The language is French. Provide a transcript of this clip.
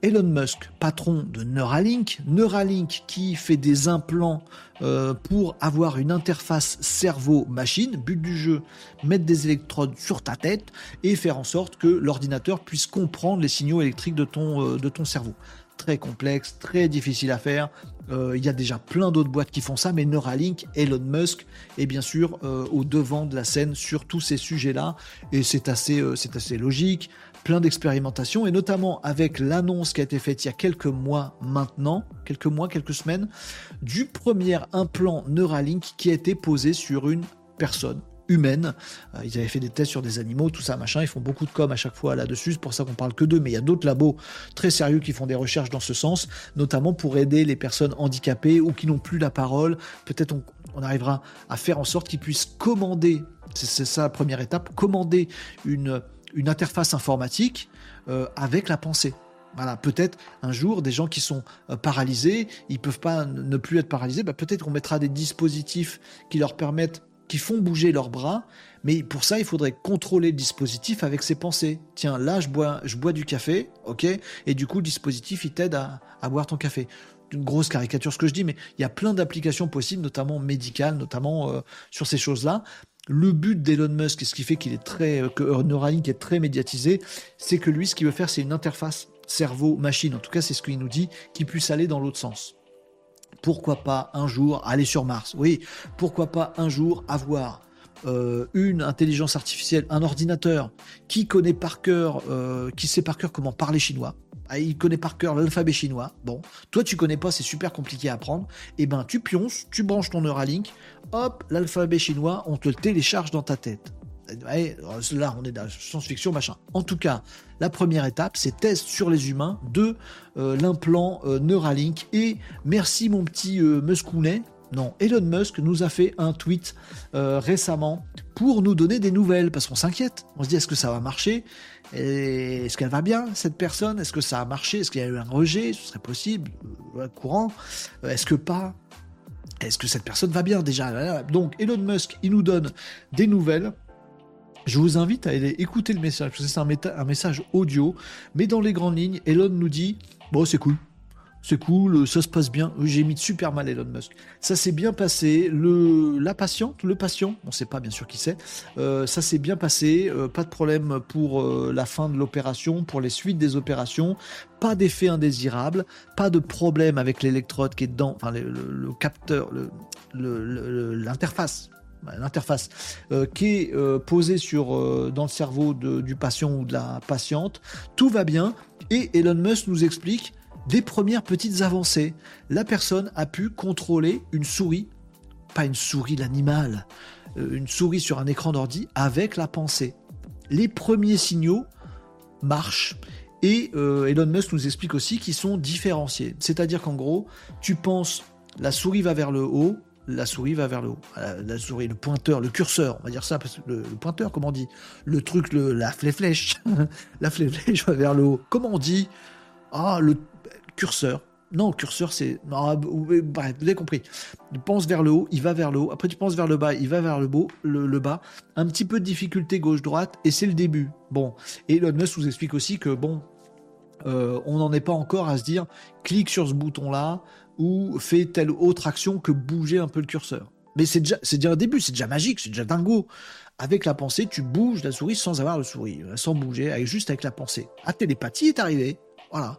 Elon Musk, patron de Neuralink, Neuralink qui fait des implants euh, pour avoir une interface cerveau-machine, but du jeu, mettre des électrodes sur ta tête et faire en sorte que l'ordinateur puisse comprendre les signaux électriques de ton, euh, cerveau. Très complexe, très difficile à faire. Euh, il y a déjà plein d'autres boîtes qui font ça, mais Neuralink, Elon Musk est bien sûr au devant de la scène sur tous ces sujets-là, et c'est assez logique plein d'expérimentations, et notamment avec l'annonce qui a été faite il y a quelques mois maintenant, quelques mois, quelques semaines, du premier implant Neuralink qui a été posé sur une personne humaine. Euh, ils avaient fait des tests sur des animaux, tout ça, machin. Ils font beaucoup de com à chaque fois là-dessus. C'est pour ça qu'on parle que d'eux. Mais il y a d'autres labos très sérieux qui font des recherches dans ce sens, notamment pour aider les personnes handicapées ou qui n'ont plus la parole. Peut-être on, on, arrivera à faire en sorte qu'ils puissent commander. C'est ça la première étape. Commander une une interface informatique euh, avec la pensée. Voilà, peut-être un jour des gens qui sont euh, paralysés, ils peuvent pas ne plus être paralysés, bah, peut-être qu'on mettra des dispositifs qui leur permettent, qui font bouger leurs bras, mais pour ça il faudrait contrôler le dispositif avec ses pensées. Tiens, là je bois, je bois du café, ok, et du coup le dispositif il t'aide à, boire ton café une grosse caricature ce que je dis, mais il y a plein d'applications possibles, notamment médicales, notamment euh, sur ces choses-là le but d'Elon Musk, et ce qui fait qu'il est très, euh, que Neuralink est très médiatisé, c'est que lui, ce qu'il veut faire, c'est une interface cerveau-machine. En tout cas, c'est ce qu'il nous dit, qui puisse aller dans l'autre sens. Pourquoi pas un jour aller sur Mars? Oui, pourquoi pas un jour avoir euh, une intelligence artificielle, un ordinateur qui connaît par cœur, euh, qui sait par cœur comment parler chinois, ah, il connaît par cœur l'alphabet chinois. Bon, toi tu connais pas, c'est super compliqué à apprendre. Et eh ben tu pionces, tu branches ton Neuralink, hop, l'alphabet chinois, on te le télécharge dans ta tête. là, on est dans la science-fiction, machin. En tout cas, la première étape, c'est test sur les humains de euh, l'implant euh, Neuralink. Et merci mon petit euh, Muskounet, non, Elon Musk nous a fait un tweet euh, récemment pour nous donner des nouvelles, parce qu'on s'inquiète. On se dit, est-ce que ça va marcher? Est-ce qu'elle va bien, cette personne? Est-ce que ça a marché? Est-ce qu'il y a eu un rejet? Ce serait possible, euh, courant. Euh, est-ce que pas? Est-ce que cette personne va bien déjà? Donc, Elon Musk, il nous donne des nouvelles. Je vous invite à aller écouter le message, parce que c'est un message audio, mais dans les grandes lignes, Elon nous dit, bon, c'est cool, c'est cool, ça se passe bien. J'ai mis de super mal Elon Musk. Ça s'est bien passé. La patiente, le patient, on ne sait pas bien sûr qui c'est, euh, ça s'est bien passé. Euh, pas de problème pour euh, la fin de l'opération, pour les suites des opérations. Pas d'effet indésirable, pas de problème avec l'électrode qui est dedans, enfin le, le capteur, l'interface l'interface qui est posée sur dans le cerveau du patient ou de la patiente. Tout va bien et Elon Musk nous explique des premières petites avancées. La personne a pu contrôler une souris, pas une souris l'animal, euh, une souris sur un écran d'ordi avec la pensée. Les premiers signaux marchent. Et euh, Elon Musk nous explique aussi qu'ils sont différenciés. C'est-à-dire qu'en gros, tu penses la souris va vers le haut, la souris va vers le haut. La, souris, le pointeur, le curseur, on va dire ça, le, pointeur, comment on dit Le truc, le, la flèche, la flèche va vers le haut. Comment on dit Ah, le, curseur. Non, curseur, c'est. Bref, vous avez compris. Tu penses vers le haut, il va vers le haut. Après, tu penses vers le bas, il va vers le, bas, le, bas. Un petit peu de difficulté gauche-droite, et c'est le début. Bon. Et Elon Musk vous explique aussi que, bon, euh, on n'en est pas encore à se dire clique sur ce bouton-là ou fais telle autre action que bouger un peu le curseur. Mais c'est déjà, c'est déjà un début, c'est déjà magique, c'est déjà dingo. Avec la pensée, tu bouges la souris sans avoir le souris, sans bouger, juste avec la pensée. La télépathie est arrivée. Voilà.